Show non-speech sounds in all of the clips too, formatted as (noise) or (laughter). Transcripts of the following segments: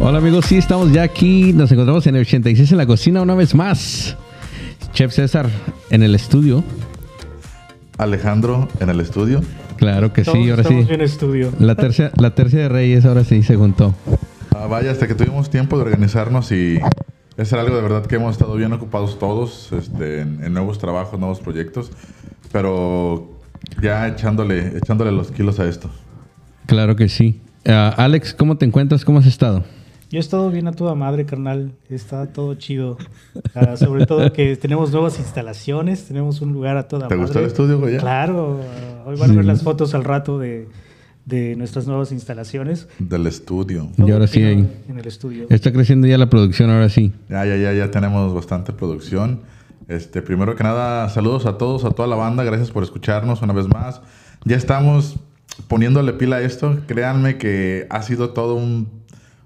Hola amigos, sí, estamos ya aquí, nos encontramos en el 86 en la cocina una vez más. Chef César en el estudio. Alejandro en el estudio. Claro que sí, ahora estamos sí. en estudio. La tercia, la tercia de Reyes ahora sí se juntó. Ah, vaya, hasta que tuvimos tiempo de organizarnos y es algo de verdad que hemos estado bien ocupados todos este, en, en nuevos trabajos, nuevos proyectos, pero ya echándole, echándole los kilos a esto. Claro que sí. Ah, Alex, ¿cómo te encuentras? ¿Cómo has estado? Yo he estado bien a toda madre, carnal. Está todo chido. Ah, sobre todo que tenemos nuevas instalaciones, tenemos un lugar a toda ¿Te madre. gustó el estudio, güey? Claro. ah, hoy van a Sí. ver las fotos al rato de, de nuestras nuevas instalaciones. Del estudio. Y ahora sí, ahí. en el estudio. Está creciendo ya la producción, ahora sí. Ya, ya, ya, ya tenemos bastante producción. Este, primero que nada, saludos a todos, a toda la banda. Gracias por escucharnos una vez más. Ya estamos poniéndole pila a esto. Créanme que ha sido todo un,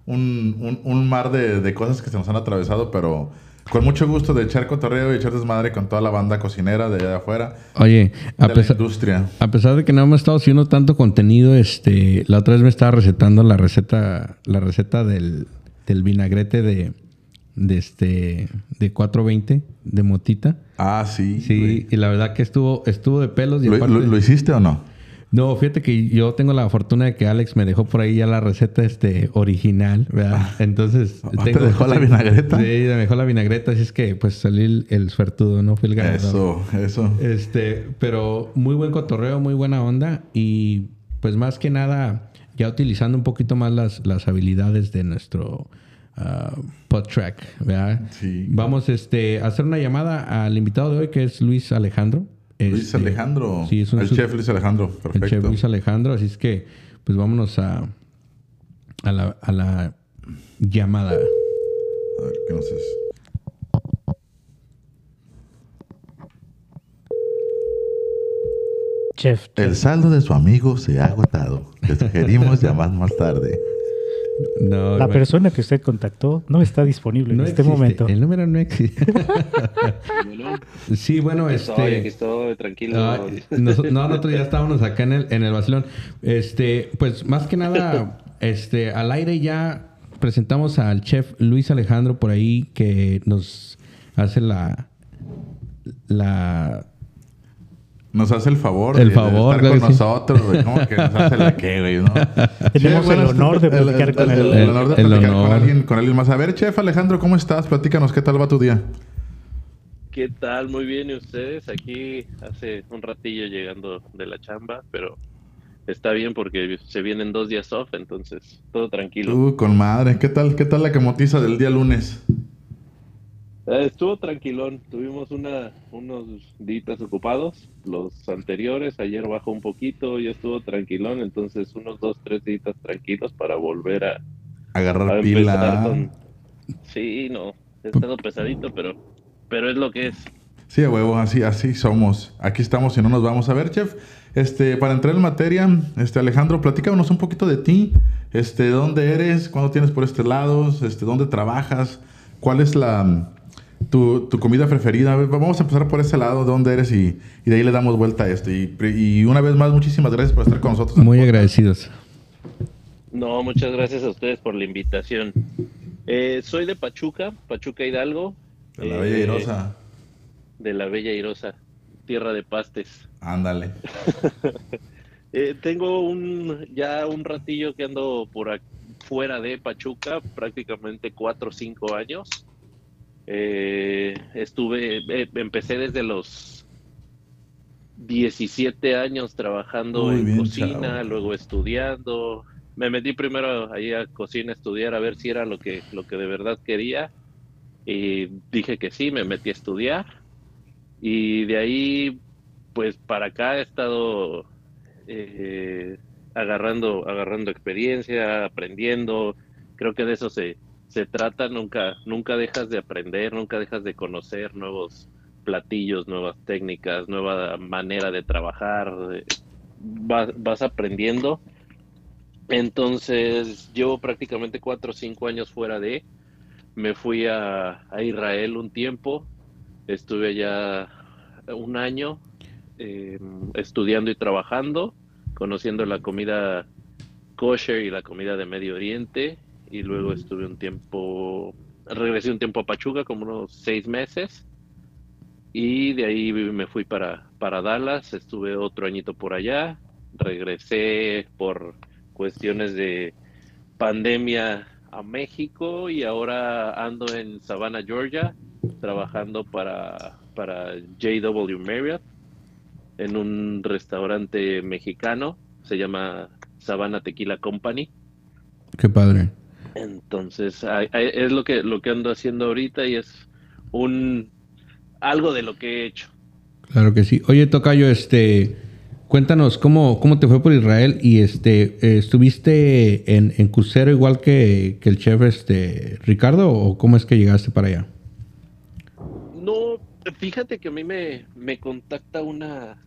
un, un- un mar de, de cosas que se nos han atravesado, pero con mucho gusto de echar cotorreo y echar desmadre con toda la banda cocinera de allá de afuera, Oye, a de la pesar, industria. a pesar de que no hemos estado haciendo tanto contenido, este, la otra vez me estaba recetando la receta, la receta del, del vinagrete de, de este, de 420 de motita. Ah, sí. Sí, y la verdad que estuvo, estuvo de pelos y ¿Lo, aparte- lo- lo hiciste o no? No, fíjate que yo tengo la fortuna de que Alex me dejó por ahí ya la receta este original, ¿verdad? Entonces ¿te dejó la vinagreta? Sí, me dejó la vinagreta, así es que pues salí el, el suertudo, no fui el ganador. Eso, eso. Este, pero muy buen cotorreo, muy buena onda y pues más que nada ya utilizando un poquito más las, las habilidades de nuestro ah, podtrack, ¿verdad? Sí. Vamos este, a hacer una llamada al invitado de hoy que es Luis Alejandro. Luis Este, Alejandro. Sí, es un el chef Luis Alejandro. el Perfecto. chef Luis Alejandro, así es que pues vámonos a, a, la, a la llamada. A ver, ¿qué nos es? Chef. El saldo de su amigo se ha agotado. Le sugerimos llamar más tarde. No, La bueno, persona que usted contactó no está disponible no en este momento. El número no existe. Bueno, sí, bueno, aquí este... estoy, aquí estoy, tranquilo. Ah, nos- no, nosotros ya estábamos acá en el, en el vacilón. Este, pues más que nada, este, al aire ya presentamos al chef Luis Alejandro por ahí que nos hace la la Nos hace el favor El de, estar claro con que sí. nosotros. güey. ¿Cómo que nos hace la qué, güey? ¿no? (laughs) Tenemos el honor de el- platicar con el, él. el honor de platicar honor. Con, alguien, con alguien más. A ver, chef Alejandro, ¿cómo estás? Platícanos, ¿qué tal va tu día? ¿Qué tal? Muy bien, ¿y ustedes? Aquí hace un ratillo llegando de la chamba, pero está bien porque se vienen dos días off, entonces todo tranquilo. Tú, con madre. ¿Qué tal, qué tal la camotiza del día lunes? Eh, estuvo tranquilón, tuvimos una, unos días ocupados, los anteriores, ayer bajó un poquito, ya estuvo tranquilón, entonces unos dos, tres días tranquilos para volver a, Agarrar a pila. con... Sí, no, he estado pesadito, pero, pero es lo que es. Sí, a huevo, así, así somos. Aquí estamos y no nos vamos a ver, chef. Este, para entrar en materia, este, Alejandro, platícanos un poquito de ti. Este, ¿dónde eres? ¿Cuándo tienes por este lado? Este, ¿dónde trabajas? ¿Cuál es la tu, tu comida preferida? Vamos a empezar por ese lado, ¿dónde eres? Y, y de ahí le damos vuelta a esto. Y, y una vez más, muchísimas gracias por estar con nosotros. muy agradecidos. No, muchas gracias a ustedes por la invitación. Eh, soy de Pachuca, Pachuca Hidalgo. De la Eh, Bella Irosa. De la Bella Irosa, tierra de pastes. Ándale. (laughs) Eh, tengo un ya un ratillo que ando por ac- fuera de Pachuca, prácticamente cuatro o cinco años. Eh, estuve, eh, empecé desde los 17 años trabajando Muy en bien, cocina, chavo. luego estudiando. Me metí primero ahí a cocina a estudiar a ver si era lo que, lo que de verdad quería. Y dije que sí, me metí a estudiar. Y de ahí, pues para acá he estado eh, agarrando, agarrando experiencia, aprendiendo. Creo que de eso se, se trata. Nunca, nunca dejas de aprender, nunca dejas de conocer nuevos platillos, nuevas técnicas, nueva manera de trabajar. eh, Vas, vas aprendiendo. Entonces, llevo prácticamente cuatro o cinco años fuera de. Me fui a, a Israel un tiempo. Estuve allá un año eh, estudiando y trabajando conociendo la comida kosher y la comida de Medio Oriente. Y luego estuve un tiempo, regresé un tiempo a Pachuca, como unos seis meses. Y de ahí me fui para, para Dallas, estuve otro añito por allá. Regresé por cuestiones de pandemia a México y ahora ando en Savannah, Georgia, trabajando para, para JW Marriott en un restaurante mexicano, se llama Savannah Tequila Company. Qué padre. Entonces, es lo que, lo que ando haciendo ahorita y es un algo de lo que he hecho. Claro que sí. Oye, Tocayo, este, cuéntanos cómo, cómo te fue por Israel y este, eh, ¿estuviste en, en, crucero igual que, que, el chef este, Ricardo o cómo es que llegaste para allá? No, fíjate que a mí me, me contacta una,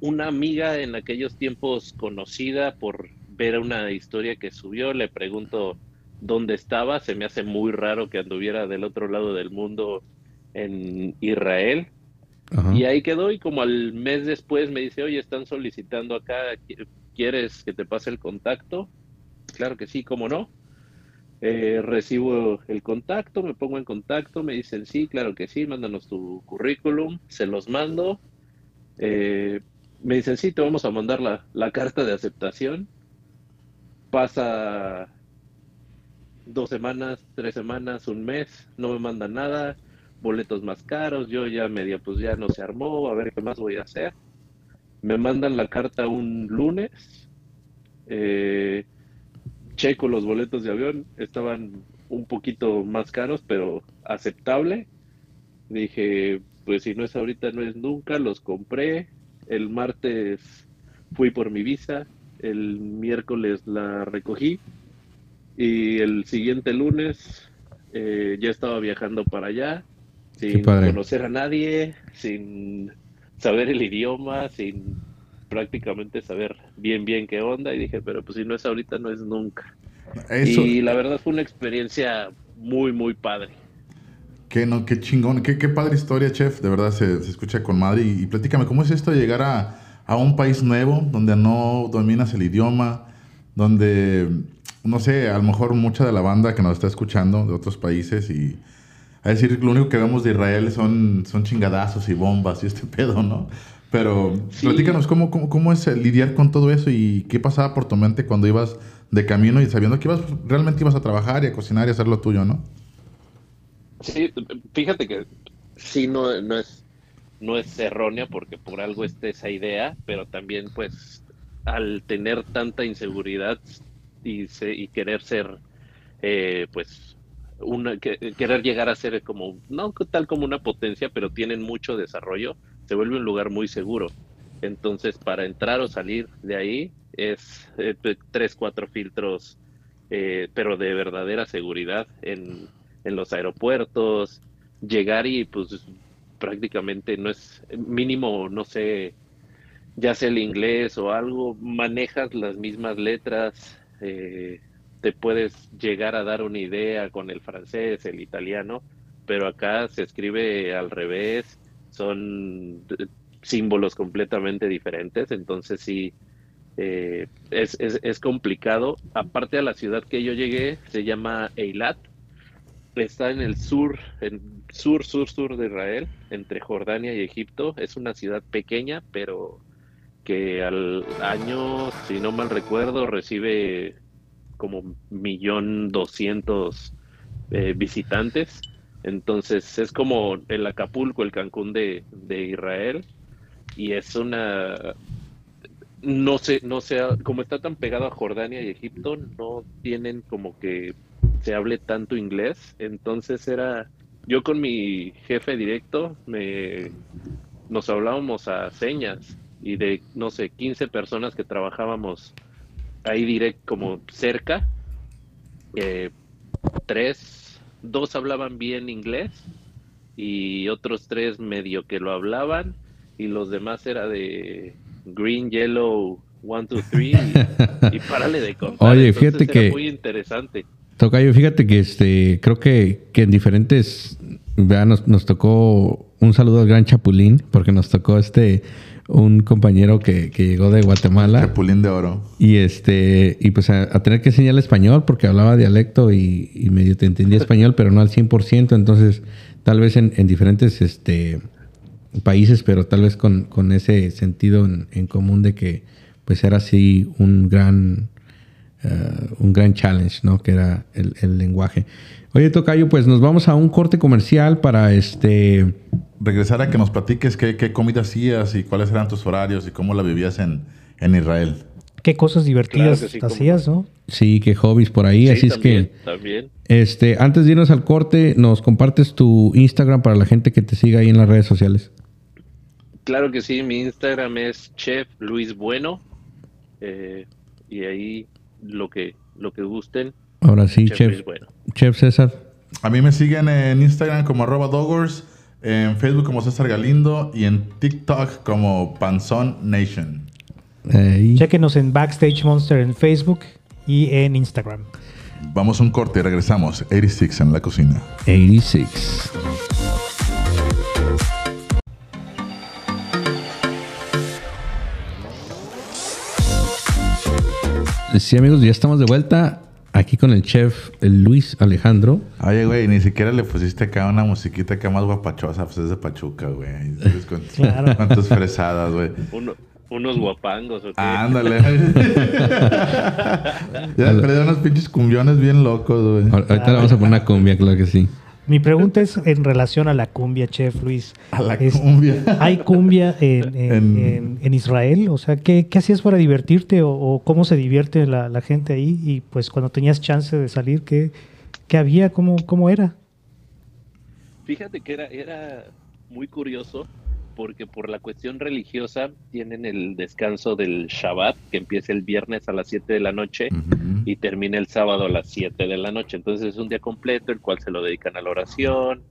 una amiga en aquellos tiempos conocida por ver una historia que subió, le pregunto dónde estaba, se me hace muy raro que anduviera del otro lado del mundo en Israel. Y ahí quedó y como al mes después me dice, oye, están solicitando acá, ¿quieres que te pase el contacto? Claro que sí, ¿cómo no? Eh, recibo el contacto, me pongo en contacto, me dicen, sí, claro que sí, mándanos tu currículum, se los mando. Eh, me dicen, sí, te vamos a mandar la, la carta de aceptación. Pasa dos semanas, tres semanas, un mes, no me mandan nada, boletos más caros, yo ya media pues ya no se armó, a ver qué más voy a hacer. Me mandan la carta un lunes, eh, checo los boletos de avión, estaban un poquito más caros, pero aceptable. Dije, pues si no es ahorita, no es nunca, los compré. El martes fui por mi visa, el miércoles la recogí y el siguiente lunes eh, ya estaba viajando para allá, sin conocer a nadie, sin saber el idioma, sin prácticamente saber bien bien qué onda y dije, pero pues si no es ahorita, no es nunca. Y la verdad fue una experiencia muy, muy padre. Qué, no, qué chingón, qué, qué padre historia, chef. De verdad se, se escucha con madre. Y, y, platícame, ¿cómo es esto de llegar a, a, un país nuevo donde no dominas el idioma? Donde, no sé, a lo mejor mucha de la banda que nos está escuchando de otros países y a decir lo único que vemos de Israel son, son chingadazos y bombas y este (laughs) pedo, ¿no? Pero platícanos cómo, cómo, cómo, es lidiar con todo eso y qué pasaba por tu mente cuando ibas de camino y sabiendo que ibas, realmente ibas a trabajar y a cocinar y a hacer lo tuyo, ¿no? Sí, fíjate que sí, no, no, es, no es errónea porque por algo está esa idea, pero también pues al tener tanta inseguridad y, y querer ser eh, pues una, querer llegar a ser como, no tal como una potencia, pero tienen mucho desarrollo, se vuelve un lugar muy seguro. Entonces, para entrar o salir de ahí es eh, tres, cuatro filtros, eh, pero de verdadera seguridad en, en los aeropuertos, llegar y pues prácticamente no es mínimo, no sé, ya sea el inglés o algo, manejas las mismas letras, eh, te puedes llegar a dar una idea con el francés, el italiano, pero acá se escribe al revés, son símbolos completamente diferentes, entonces sí, eh, es, es, es, complicado. Aparte a la ciudad que yo llegué, se llama Eilat, está en el sur, en sur, sur, sur de Israel, entre Jordania y Egipto. Es una ciudad pequeña, pero que al año, si no mal recuerdo, recibe como millón doscientos eh, visitantes. Entonces es como el Acapulco, el Cancún de, de Israel. Y es una no sé, no sé, como está tan pegado a Jordania y Egipto, no tienen como que se hable tanto inglés. Entonces era, yo con mi jefe directo, me, nos hablábamos a señas y de, no sé, 15 personas que trabajábamos ahí directo, como cerca, eh, tres, dos hablaban bien inglés y otros tres medio que lo hablaban y los demás era de green, yellow, one, two, three y, y (laughs) párale de contar. Oye, fíjate que... Muy interesante. Tocayo, fíjate que este, creo que, que en diferentes vea, nos, nos tocó un saludo al gran Chapulín, porque nos tocó este un compañero que, que llegó de Guatemala. Chapulín de oro. Y este, y pues a, a tener que enseñarle español porque hablaba dialecto y, y medio te entendía español, pero no al 100%. Entonces, tal vez en, en diferentes este, países, pero tal vez con, con ese sentido en, en común de que pues era así un gran, eh, un gran challenge, ¿no? Que era el, el lenguaje. Oye, Tocayo, pues nos vamos a un corte comercial para este... Regresar a que nos platiques qué, qué comida hacías y cuáles eran tus horarios y cómo la vivías en, en Israel. Qué cosas divertidas Claro sí, hacías, ¿no? Sí, qué hobbies por ahí. Sí, así también, es que... También. Este, antes de irnos al corte, nos compartes tu Instagram para la gente que te siga ahí en las redes sociales. Claro que sí, mi Instagram es Chef Luis Bueno. eh, y ahí lo que, lo que gusten. Ahora sí, Chef chef, Luis Bueno. chef César. A mí me siguen en Instagram como arroba doggers, en Facebook como César Galindo y en TikTok como Panzón Nation. Chequenos en Backstage Monster en Facebook y en Instagram. Vamos a un corte y regresamos. 86 en la cocina. 86. Sí, amigos, ya estamos de vuelta aquí con el chef Luis Alejandro. Oye, güey, ni siquiera le pusiste acá una musiquita acá más guapachosa, pues es de Pachuca, güey. ¿Sabes Con, Claro. con tus fresadas, güey. Uno- unos guapangos. ¿o qué? Ándale. (laughs) ya le perdí unos pinches cumbiones bien locos, güey. Ahor- Ahorita le vamos a poner una cumbia, claro que sí. Mi pregunta es en relación a la cumbia, Chef Luis. A la Es- cumbia. ¿Hay cumbia (laughs) en, en- En- en- en Israel? O sea, ¿qué, qué hacías para divertirte o, o cómo se divierte la, la gente ahí? Y pues cuando tenías chance de salir, ¿qué, qué había? ¿Cómo, ¿Cómo era? Fíjate que era, era muy curioso porque por la cuestión religiosa tienen el descanso del Shabbat que empieza el viernes a las 7 de la noche y termina el sábado a las 7 de la noche. Entonces es un día completo el cual se lo dedican a la oración,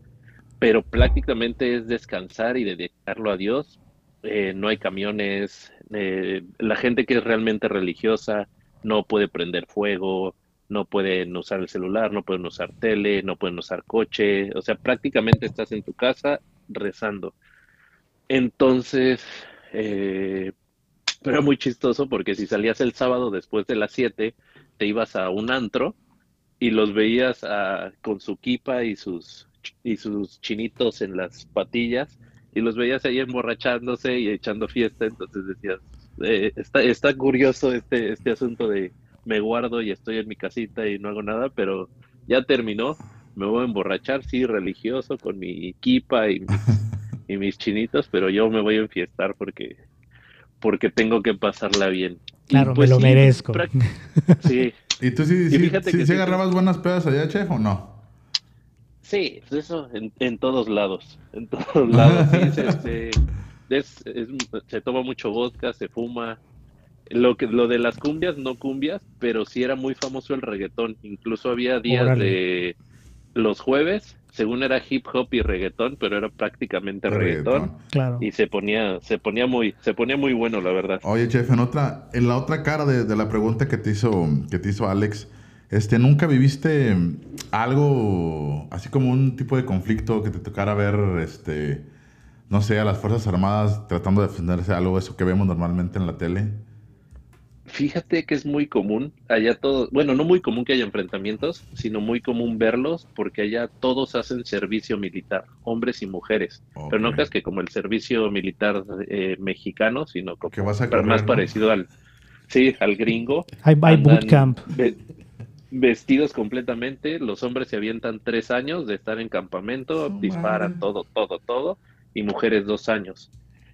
pero prácticamente es descansar y dedicarlo a Dios. Eh, no hay camiones, eh, la gente que es realmente religiosa no puede prender fuego, no pueden usar el celular, no pueden usar tele, no pueden usar coche, o sea, prácticamente estás en tu casa rezando. Entonces, eh, (tsk) pero era muy chistoso porque si salías el sábado después de las 7, te ibas a un antro y los veías ah, con su kipa y sus, y sus chinitos en las patillas y los veías ahí emborrachándose y echando fiesta, entonces decías, eh, está, está curioso este, este asunto de me guardo y estoy en mi casita y no hago nada, pero ya terminó, me voy a emborrachar, sí, religioso, con mi kipa y (laughs) y mis chinitos, pero yo me voy a enfiestar porque, porque tengo que pasarla bien. Claro, pues me lo sí, merezco. (laughs) Sí, ¿Y tú sí, sí, fíjate sí- que sí sí- agarrabas buenas pedas allá, chef, o no? Sí, pues eso en, en todos lados, en todos (laughs) lados. sí, es, este, es- es- se toma mucho vodka, se fuma. Lo que lo de las cumbias, no cumbias, pero sí era muy famoso el reggaetón. Incluso había días Órale. de los jueves, según era hip hop y reggaetón, pero era prácticamente reggaetón. Claro. Y se ponía, se ponía muy, se ponía muy bueno, la verdad. Oye, chef, en otra, en la otra cara de, de la pregunta que te hizo, que te hizo Alex, este, ¿nunca viviste algo así como un tipo de conflicto que te tocara ver, este, no sé, a las Fuerzas Armadas tratando de defenderse de algo, eso que vemos normalmente en la tele? Fíjate que es muy común, allá todos, bueno, no muy común que haya enfrentamientos, sino muy común verlos porque allá todos hacen servicio militar, hombres y mujeres. Pero no creas que como el servicio militar eh, mexicano, sino como Que vas a pero correr, más ¿no? parecido al, sí, al gringo. Hay, bootcamp. ve- vestidos completamente, los hombres se avientan tres años de estar en campamento, disparan todo, todo, todo, y mujeres dos años.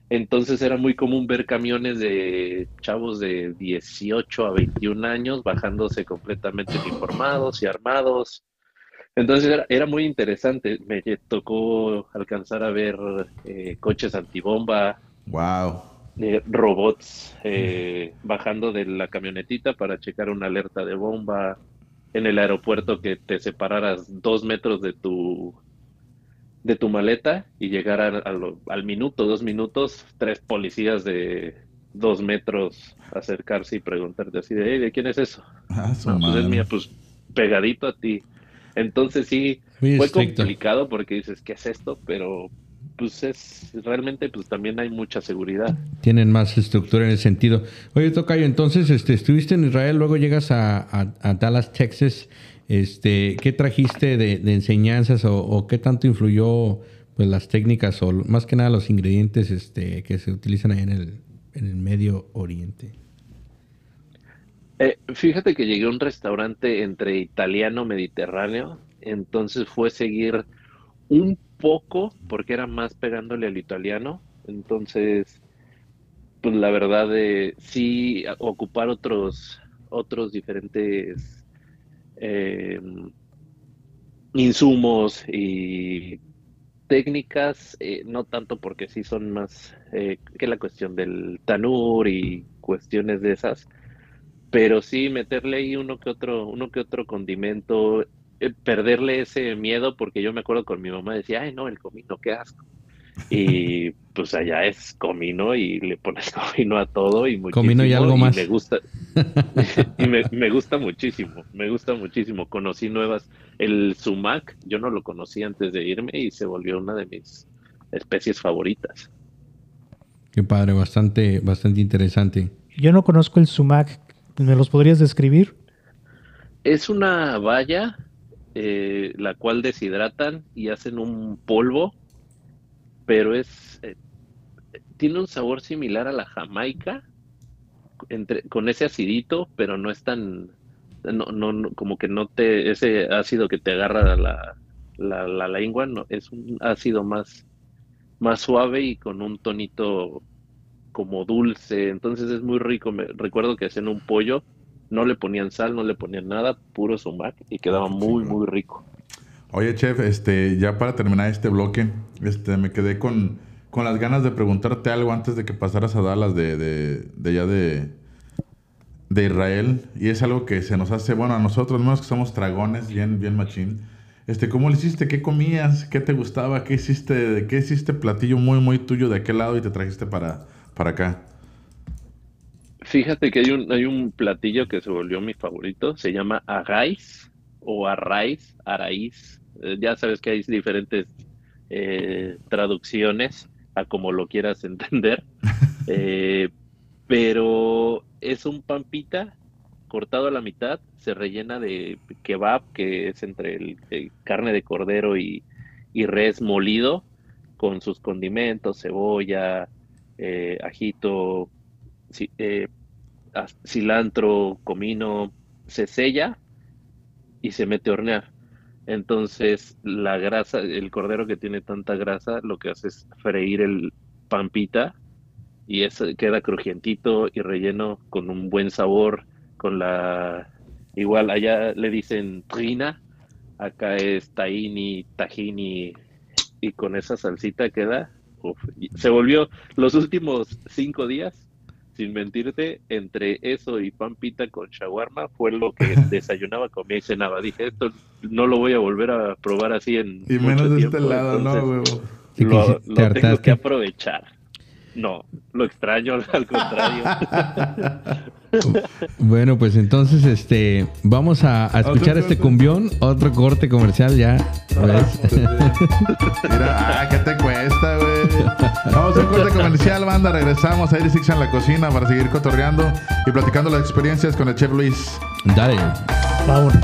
Entonces era muy común ver camiones de chavos de 18 a 21 años bajándose completamente uniformados y armados. Entonces era, era muy interesante. Me tocó alcanzar a ver eh, coches antibomba, Wow. eh, robots eh, bajando de la camionetita para checar una alerta de bomba en el aeropuerto que te separaras dos metros de tu de tu maleta y llegar a- a lo- al minuto, dos minutos, tres policías de dos metros acercarse y preguntarte así de, "Hey, ¿de quién es eso? Ah, No, pues es mía, pues pegadito a ti. Entonces sí, Muy fue estricto. complicado porque dices, ¿qué es esto? Pero pues es, realmente pues también hay mucha seguridad. Tienen más estructura en el sentido. Oye, Tocayo, entonces este, estuviste en Israel, luego llegas a, a- a Dallas, Texas. Este, ¿Qué trajiste de, enseñanzas o, qué tanto influyó pues, las técnicas o más que nada los ingredientes este, que se utilizan ahí en el, en el Medio Oriente? Eh, fíjate que llegué a un restaurante entre italiano mediterráneo, entonces fue seguir un poco, porque era más pegándole al italiano, entonces, pues la verdad, eh, sí, ocupar otros, otros diferentes eh, insumos y técnicas, eh, no tanto porque sí son más eh, que la cuestión del tanur y cuestiones de esas pero sí meterle ahí uno que otro, uno que otro condimento, eh, perderle ese miedo, porque yo me acuerdo con mi mamá decía, ay no, el comino, qué asco. Y pues allá es comino y le pones (laughs) comino a todo y muchísimo. Comino y algo más. me gusta, (laughs) y me, me gusta muchísimo, me gusta muchísimo. Conocí nuevas, el sumac, yo no lo conocía antes de irme y se volvió una de mis especies favoritas. Qué padre, bastante, bastante interesante. Yo no conozco el sumac. ¿Me los podrías describir? Es una valla eh, la cual deshidratan y hacen un polvo, pero es eh, tiene un sabor similar a la jamaica, entre, con ese acidito, pero no es tan, no, no, no, como que no te, ese ácido que te agarra la, la, la lengua, no, es un ácido más, más suave y con un tonito como dulce, entonces es muy rico. Me, recuerdo que hacían un pollo, no le ponían sal, no le ponían nada, puro sumac y quedaba muy, muy rico. Oye, chef, este, ya para terminar este bloque, este, me quedé con, con las ganas de preguntarte algo antes de que pasaras a Dallas de, de, de allá de, Israel. Y es algo que se nos hace, bueno, a nosotros, menos que somos dragones, bien, bien machín. Este, ¿cómo le hiciste? ¿Qué comías? ¿Qué te gustaba? ¿Qué hiciste? ¿Qué hiciste platillo muy, muy tuyo de aquel lado y te trajiste para, para acá? Fíjate que hay un, hay un platillo que se volvió mi favorito, se llama arraiz o arraiz, araíz. Eh, ya sabes que hay diferentes eh, traducciones a como lo quieras (laughs) entender, Eh, pero es un pampita cortado a la mitad, se rellena de kebab, que es entre el, carne de cordero y, y res molido, con sus condimentos, cebolla, eh, ajito, cilantro, comino, se sella y se mete a hornear. Entonces, la grasa, el cordero que tiene tanta grasa, lo que hace es freír el pampita y eso queda crujientito y relleno con un buen sabor, con la... Igual allá le dicen trina, acá es tahini, tahini, y con esa salsita queda... se volvió los últimos cinco días, sin mentirte, entre eso y pan pita con shawarma fue lo que (laughs) desayunaba, comía y cenaba. Dije, esto no lo voy a volver a probar así en Y mucho menos de tiempo, este lado, ¿no, huevo? Lo, lo te tengo que aprovechar. No, lo extraño, (laughs) al contrario. (laughs) Bueno, pues entonces este vamos a, a escuchar Otro este corte. cumbión, otro corte comercial ya. ¿ves? Mira, ah, ¿qué te cuesta, güey? Vamos a un corte comercial, banda. Regresamos a Iris Six en la cocina para seguir cotorreando y platicando las experiencias con el chef Luis. Dale. Vámonos.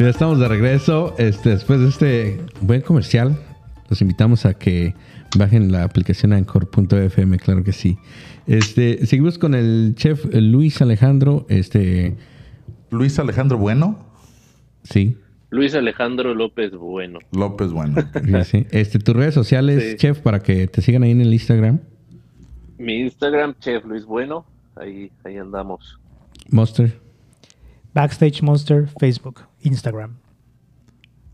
Ya estamos de regreso. Este, después de este buen comercial, los invitamos a que bajen la aplicación Anchor.fm, claro que sí. Este, seguimos con el chef Luis Alejandro. Este, Luis Alejandro Bueno. sí. Luis Alejandro López Bueno. López Bueno. sí, sí. Este, tus redes sociales, Sí. chef, para que te sigan ahí en el Instagram. Mi Instagram, Chef Luis Bueno. Ahí, ahí andamos. Monster. Backstage Monster, Facebook, Instagram.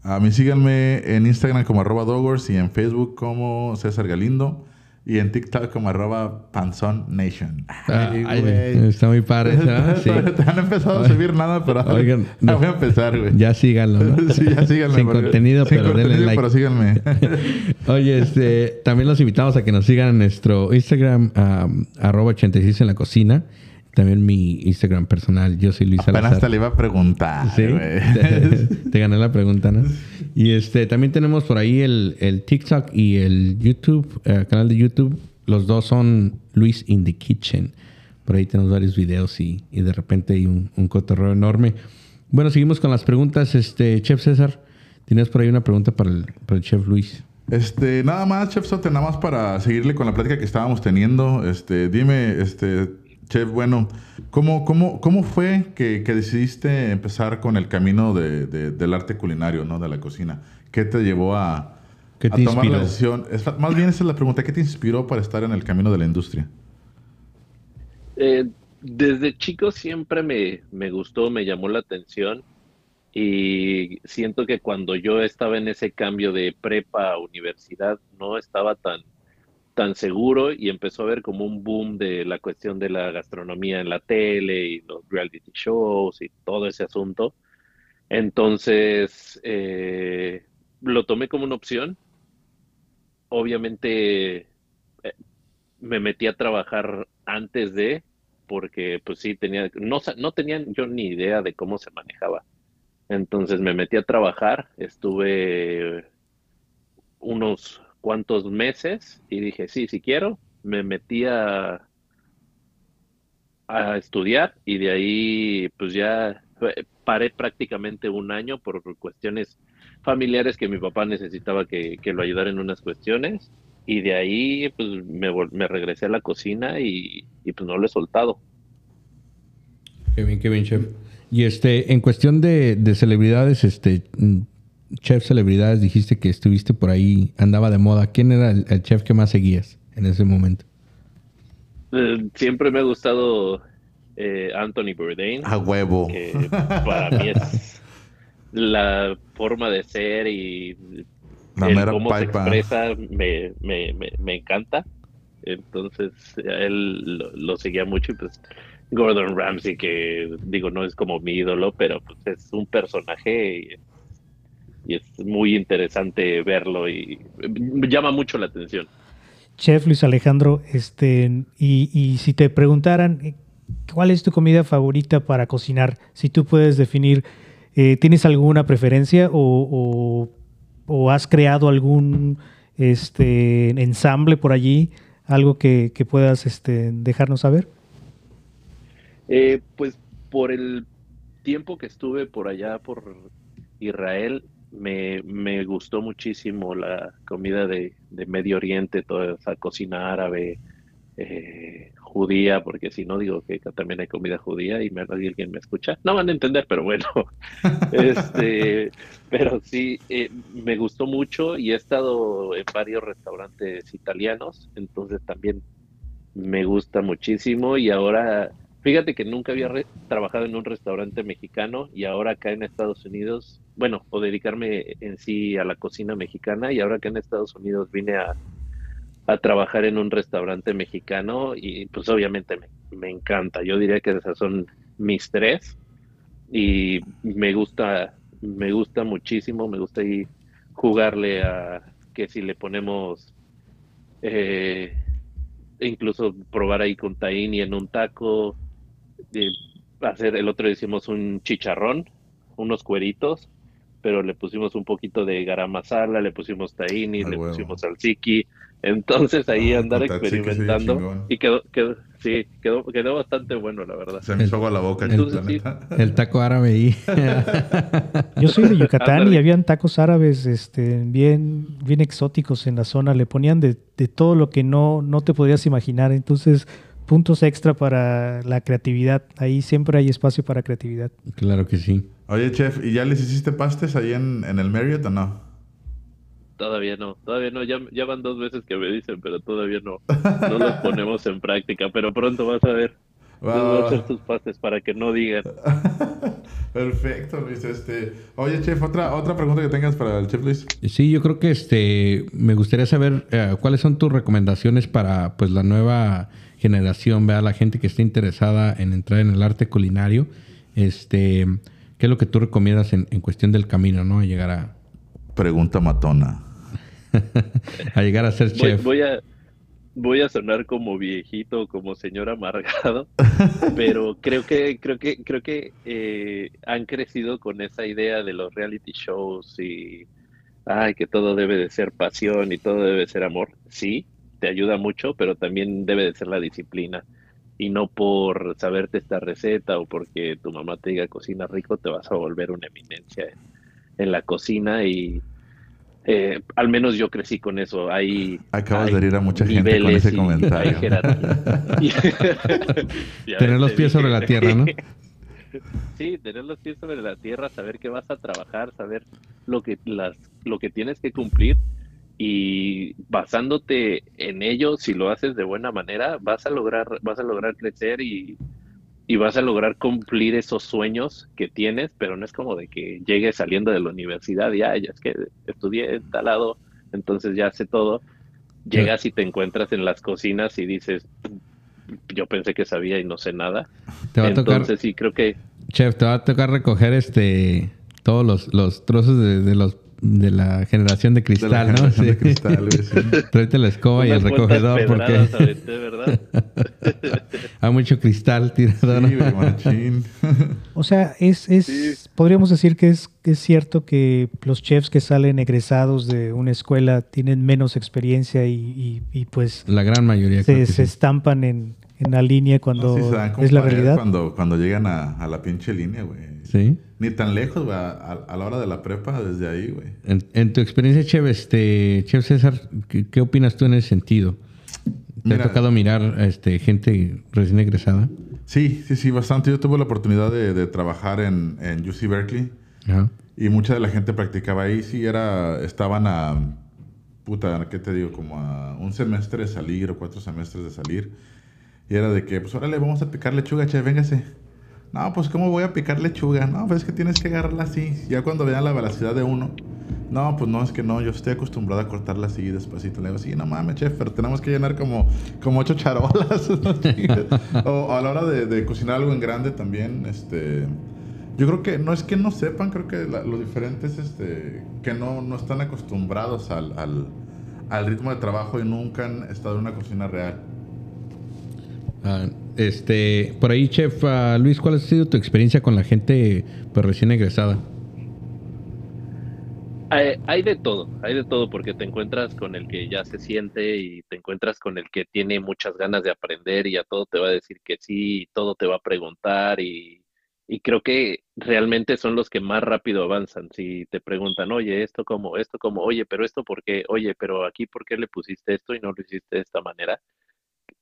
A mí síganme en Instagram como arroba Dogors y en Facebook como César Galindo. Y en TikTok como arroba Panzón Nation. Ah, Ay, está muy padre, ¿sabes? Sí. Te han empezado a subir nada, pero Oigan, ya no. voy a empezar, güey. Ya síganlo, ¿no? (laughs) Sí, ya síganme. Sin porque- contenido, sin pero denle contenido, like. Pero síganme. (laughs) Oye, este, también los invitamos a que nos sigan en nuestro Instagram, um, arroba 86 en la cocina. También mi Instagram personal, yo soy Luis Apenas Salazar. le iba a preguntar, Sí, te, (laughs) te gané la pregunta, ¿no? Y este, también tenemos por ahí el, el TikTok y el YouTube, eh, canal de YouTube. Los dos son Luis in the Kitchen. Por ahí tenemos varios videos y, y de repente hay un, un cotorreo enorme. Bueno, seguimos con las preguntas. Este, Chef César, tienes por ahí una pregunta para el, para el Chef Luis. Este, nada más, Chef Sote, nada más para seguirle con la plática que estábamos teniendo. Este, dime, este, Chef, bueno, ¿cómo, cómo, cómo fue que, que decidiste empezar con el camino de- de- del arte culinario, ¿no? De la cocina. ¿Qué te llevó a, ¿Qué a te tomar la decisión? Más bien esa es la pregunta, ¿qué te inspiró para estar en el camino de la industria? Eh, desde chico siempre me, me gustó, me llamó la atención y siento que cuando yo estaba en ese cambio de prepa a universidad no estaba tan, tan seguro y empezó a haber como un boom de la cuestión de la gastronomía en la tele y los reality shows y todo ese asunto. Entonces, eh, lo tomé como una opción. Obviamente, eh, me metí a trabajar antes de, porque pues sí tenía, no, no tenía yo ni idea de cómo se manejaba. Entonces me metí a trabajar, estuve unos cuantos meses y dije, sí, sí quiero. Me metí a, a estudiar y de ahí pues ya eh, paré prácticamente un año por cuestiones familiares que mi papá necesitaba que, que lo ayudara en unas cuestiones y de ahí pues me, me regresé a la cocina y, y, pues no lo he soltado. Qué bien, qué bien, chef. Y este, en cuestión de, de celebridades, este, mm, chef celebridades, dijiste que estuviste por ahí, andaba de moda. ¿Quién era el, el chef que más seguías en ese momento? Eh, siempre me ha gustado eh, Anthony Bourdain, A huevo. que para mí es la forma de ser y La el cómo se pipa. expresa me, me, me, me encanta. Entonces, él lo, lo seguía mucho y pues Gordon Ramsay, que digo, no es como mi ídolo, pero pues es un personaje y, es muy interesante verlo y llama mucho la atención. Chef Luis Alejandro, este, y, y si te preguntaran eh, cuál es tu comida favorita para cocinar, si tú puedes definir, eh, ¿tienes alguna preferencia o, o- o has creado algún este, ensamble por allí, algo que, que puedas este, dejarnos saber? Eh, pues por el tiempo que estuve por allá, por Israel, me, me gustó muchísimo la comida de, de Medio Oriente, toda esa cocina árabe, eh, judía, porque si no digo que también hay comida judía y me alguien me escucha, no van a entender, pero bueno, (laughs) este, pero sí, eh, me gustó mucho y he estado en varios restaurantes italianos, entonces también me gusta muchísimo y ahora, fíjate que nunca había re- trabajado en un restaurante mexicano y ahora acá en Estados Unidos, bueno, o dedicarme en sí a la cocina mexicana y ahora acá en Estados Unidos vine a, a trabajar en un restaurante mexicano y pues obviamente me, me encanta. Yo diría que esas son mis tres y me gusta, me gusta muchísimo, me gusta ahí jugarle a que si le ponemos eh, incluso probar ahí con tahini en un taco, eh, hacer el otro hicimos un chicharrón, unos cueritos, pero le pusimos un poquito de garam masala, le pusimos tahini, Ah, le huevo. pusimos salsiki, entonces ahí Ah, andar experimentando y quedó, quedó, sí, quedó, quedó bastante bueno la verdad. Se me hizo agua la boca, Entonces, sí. (laughs) El taco árabe ahí. (laughs) Yo soy de Yucatán y habían tacos árabes este, bien, bien exóticos en la zona. Le ponían de, de todo lo que no, no te podías imaginar. Entonces, puntos extra para la creatividad. Ahí siempre hay espacio para creatividad. claro que sí. Oye, chef, ¿y ya les hiciste pastes ahí en, en el Marriott o no? Todavía no, todavía no, ya, ya van dos veces que me dicen, pero todavía no, no los (laughs) ponemos en práctica, pero pronto vas a ver. Les voy a hacer tus pases para que no digan. (laughs) Perfecto, Luis. Este, oye, chef, otra, otra pregunta que tengas para el chef Luis. Sí, yo creo que este me gustaría saber eh, cuáles son tus recomendaciones para pues la nueva generación, vea la gente que esté interesada en entrar en el arte culinario. Este, ¿qué es lo que tú recomiendas en, en cuestión del camino, no? A llegar a pregunta matona. (laughs) a llegar a ser chef. Voy, a voy a sonar como viejito, como señor amargado, (laughs) pero creo que creo que creo que eh, han crecido con esa idea de los reality shows y ay que todo debe de ser pasión y todo debe de ser amor. Sí, te ayuda mucho, pero también debe de ser la disciplina y no por saberte esta receta o porque tu mamá te diga cocina rico te vas a volver una eminencia en la cocina y eh, al menos yo crecí con eso. Hay, Acabas de herir a mucha gente con ese comentario. (laughs) (laughs) tener los pies sobre la tierra, ¿no? (laughs) Sí, tener los pies sobre la tierra, saber que vas a trabajar, saber lo que las lo que tienes que cumplir y basándote en ello, si lo haces de buena manera, vas a lograr vas a lograr crecer y y vas a lograr cumplir esos sueños que tienes, pero no es como de que llegues saliendo de la universidad y, ya es que estudié en tal lado, entonces ya sé todo. Llegas y te encuentras en las cocinas y dices, yo pensé que sabía y no sé nada. Te va entonces, a tocar, sí, creo que... Chef, te va a tocar recoger este todos los, los trozos de, de los de la generación de cristal, ¿no? Sí. De cristal, (laughs) Tráete la escoba y el recogedor porque (laughs) hay mucho cristal tirado. Sí, o sea, es, es podríamos decir que es, es cierto que los chefs que salen egresados de una escuela tienen menos experiencia y, y, pues la gran mayoría se, se estampan en, en la línea cuando es la realidad. Cuando, cuando llegan a, a la pinche línea, güey. Sí. Ni tan lejos, güey. A, la hora de la prepa, desde ahí, güey. En, tu experiencia, Chef, este, Chef César, ¿qué, opinas tú en ese sentido? ¿Te ha tocado mirar este, gente recién egresada? Sí, sí, sí, bastante. Yo tuve la oportunidad de, trabajar en, en UC Berkeley. Y mucha de la gente practicaba ahí. Sí, era, estaban a, puta, ¿qué te digo? Como a un semestre de salir o cuatro semestres de salir. Y era de que, pues órale, vamos a picar lechuga, che, véngase. No, pues ¿cómo voy a picar lechuga? No, pues es que tienes que agarrarla así. Ya cuando vean la velocidad de uno. No, pues no, es que no, yo estoy acostumbrado a cortarla así despacito. Le digo, sí, no mames, chef, pero tenemos que llenar como, como ocho charolas. (laughs) o, a la hora de, cocinar algo en grande también, este... Yo creo que no es que no sepan, creo que lo diferente es este, que no, no están acostumbrados al, al, al ritmo de trabajo y nunca han estado en una cocina real. Ah, este, por ahí, chef ah, Luis, ¿cuál ha sido tu experiencia con la gente pues, recién egresada? Hay, de todo, hay de todo, porque te encuentras con el que ya se siente y te encuentras con el que tiene muchas ganas de aprender y a todo te va a decir que sí, y todo te va a preguntar y, y creo que realmente son los que más rápido avanzan. Si te preguntan, oye, esto como, esto como, oye, pero esto por qué, oye, pero aquí por qué le pusiste esto y no lo hiciste de esta manera,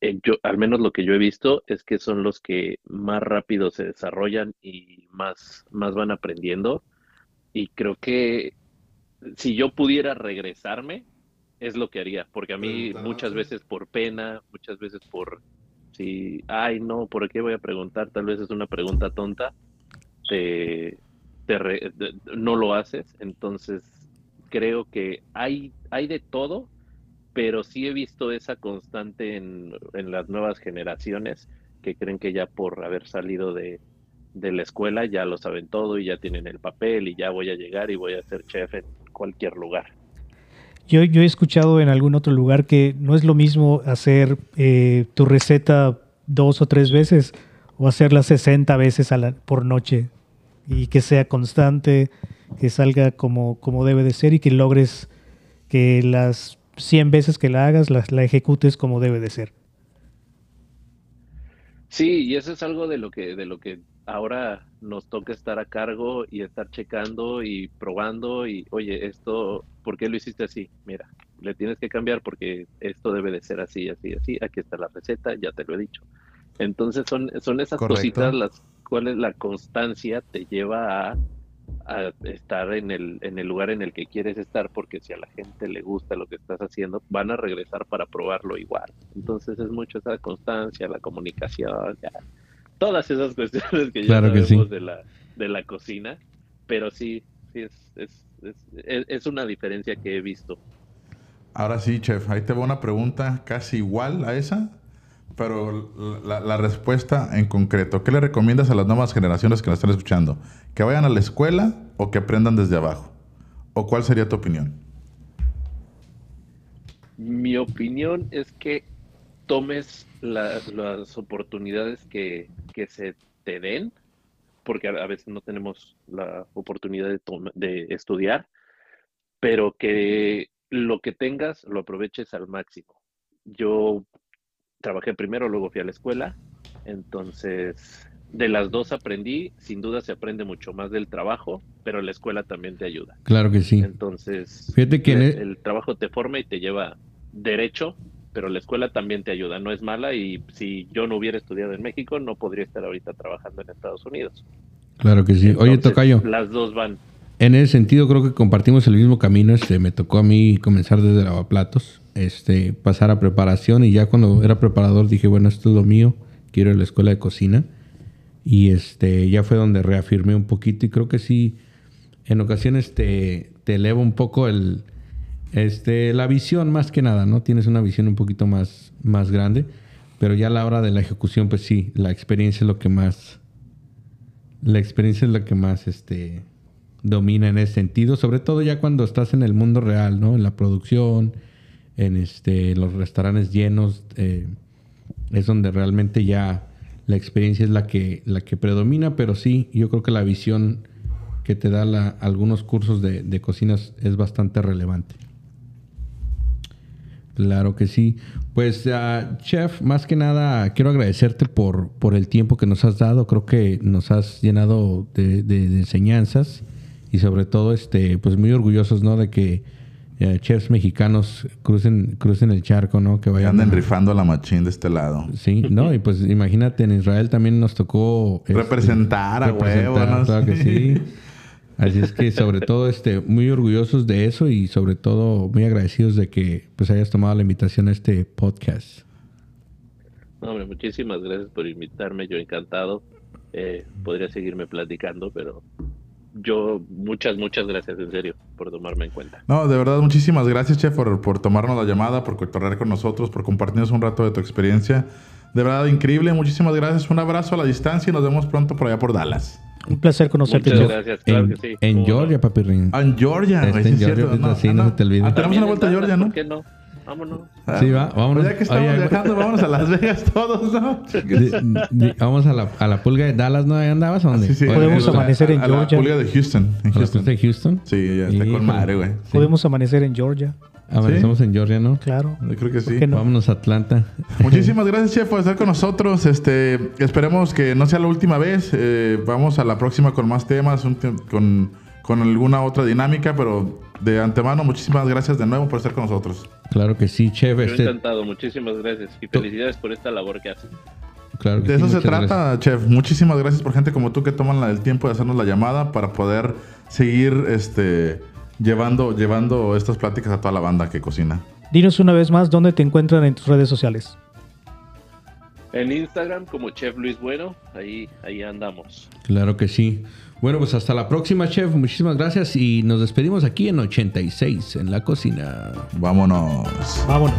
eh, yo, al menos lo que yo he visto es que son los que más rápido se desarrollan y más, más van aprendiendo. Y creo que si yo pudiera regresarme, es lo que haría, porque a mí muchas veces por pena, muchas veces por, si, ay no, ¿por qué voy a preguntar? Tal vez es una pregunta tonta, te, no lo haces. Entonces, creo que hay, hay de todo pero sí he visto esa constante en, las nuevas generaciones que creen que ya por haber salido de, la escuela ya lo saben todo y ya tienen el papel y ya voy a llegar y voy a ser chef en cualquier lugar. Yo, yo he escuchado en algún otro lugar que no es lo mismo hacer eh, tu receta dos o tres veces o hacerla 60 veces por noche y que sea constante, que salga como, como debe de ser y que logres que las 100 veces que la hagas, la, la, ejecutes como debe de ser. Sí, y eso es algo de lo que, de lo que ahora nos toca estar a cargo y estar checando y probando y, oye, esto, ¿por qué lo hiciste así? Mira, le tienes que cambiar porque esto debe de ser así, así, así. Aquí está la receta, ya te lo he dicho. Entonces son, son esas cositas las cuales la constancia te lleva a a estar en el, en el lugar en el que quieres estar, porque si a la gente le gusta lo que estás haciendo, van a regresar para probarlo igual. Entonces es mucho esa constancia, la comunicación, ya, todas esas (laughs) cuestiones que ya sabemos de, la, de la cocina, pero sí, sí es, es, es, es una diferencia que he visto. Ahora sí, chef, ahí te va una pregunta casi igual a esa, pero la, respuesta en concreto. ¿Qué le recomiendas a las nuevas generaciones que nos están escuchando? ¿Que vayan a la escuela o que aprendan desde abajo? ¿O cuál sería tu opinión? Mi opinión es que tomes las oportunidades que, se te den, porque a, veces no tenemos la oportunidad de, de estudiar, pero que lo que tengas lo aproveches al máximo. Yo trabajé primero, luego fui a la escuela, entonces de las dos aprendí, sin duda se aprende mucho más del trabajo, pero la escuela también te ayuda. Claro que sí. Entonces, Fíjate que e el, trabajo te forma y te lleva derecho, pero la escuela también te ayuda, no es mala y si yo no hubiera estudiado en México, no podría estar ahorita trabajando en Estados Unidos. Claro que sí. Oye, Tocayo. Las dos van en ese sentido creo que compartimos el mismo camino. Este, me tocó a mí comenzar desde lavaplatos, este, pasar a preparación y ya cuando era preparador dije, bueno, esto es lo mío, quiero ir a la escuela de cocina. Y este, ya fue donde reafirmé un poquito y creo que sí, en ocasiones te, te eleva un poco el, este, la visión más que nada, ¿no? Tienes una visión un poquito más, más grande, pero ya a la hora de la ejecución, pues sí, la experiencia es lo que más, la experiencia es lo que más, este, domina en ese sentido, sobre todo ya cuando estás en el mundo real, ¿no? En la producción, en este, los restaurantes llenos, eh, es donde realmente ya la experiencia es la que, la que predomina, pero sí, yo creo que la visión que te da algunos cursos de, de cocinas es bastante relevante. Claro que sí. Pues, uh, chef, más que nada quiero agradecerte por, por el tiempo que nos has dado. Creo que nos has llenado de enseñanzas y sobre todo este pues muy orgullosos no de que eh, chefs mexicanos crucen crucen el charco no que vayan anden rifando la machín de este lado. Sí no y pues imagínate en Israel también nos tocó este, representar a huevo claro que sí. Así es que sobre todo este muy orgullosos de eso y sobre todo muy agradecidos de que pues hayas tomado la invitación a este podcast. Hombre muchísimas gracias por invitarme. Yo encantado. Eh, podría seguirme platicando pero yo muchas, muchas gracias en serio por tomarme en cuenta. No, de verdad, muchísimas gracias, Chef, por, por tomarnos la llamada, por correr con nosotros, por compartirnos un rato de tu experiencia. De verdad, increíble. Muchísimas gracias. Un abrazo a la distancia y nos vemos pronto por allá por Dallas. Un placer conocerte. Muchas gracias, claro en, que sí. En Georgia, papirrín. Ah, en Georgia, este, en Georgia, no, sí, no, se te olvide. Ah, tenemos una vuelta a Georgia, ¿no? ¿Por qué no? Vámonos. Sí, va, vámonos. Pues ya que estamos viajando, vámonos a Las Vegas todos, ¿no? vamos a la, a la pulga de Dallas, ¿no? ¿Ahí andabas o dónde? Sí, sí. Podemos amanecer en Georgia. A la pulga de Houston. En Houston. de Houston? Sí, ya está con madre, güey. Podemos amanecer en Georgia. Amanecemos en Georgia, ¿no? Claro. Yo creo que sí. Vámonos a Atlanta. Muchísimas (laughs) gracias, Chef, por estar con nosotros. Este, esperemos que no sea la última vez. Eh, vamos a la próxima con más temas, con, con alguna otra dinámica, pero de antemano, muchísimas gracias de nuevo por estar con nosotros. Claro que sí, Chef. Este... encantado, muchísimas gracias y felicidades por esta labor que hacen. Claro de eso se trata, Chef. Muchísimas gracias por gente como tú que toman el tiempo de hacernos la llamada para poder seguir este, llevando, llevando estas pláticas a toda la banda que cocina. Dinos una vez más dónde te encuentran en tus redes sociales. En Instagram como Chef Luis Bueno, ahí, ahí andamos. Claro que sí. Bueno, pues hasta la próxima, chef. Muchísimas gracias y nos despedimos aquí en 86 en la cocina. Vámonos. Vámonos.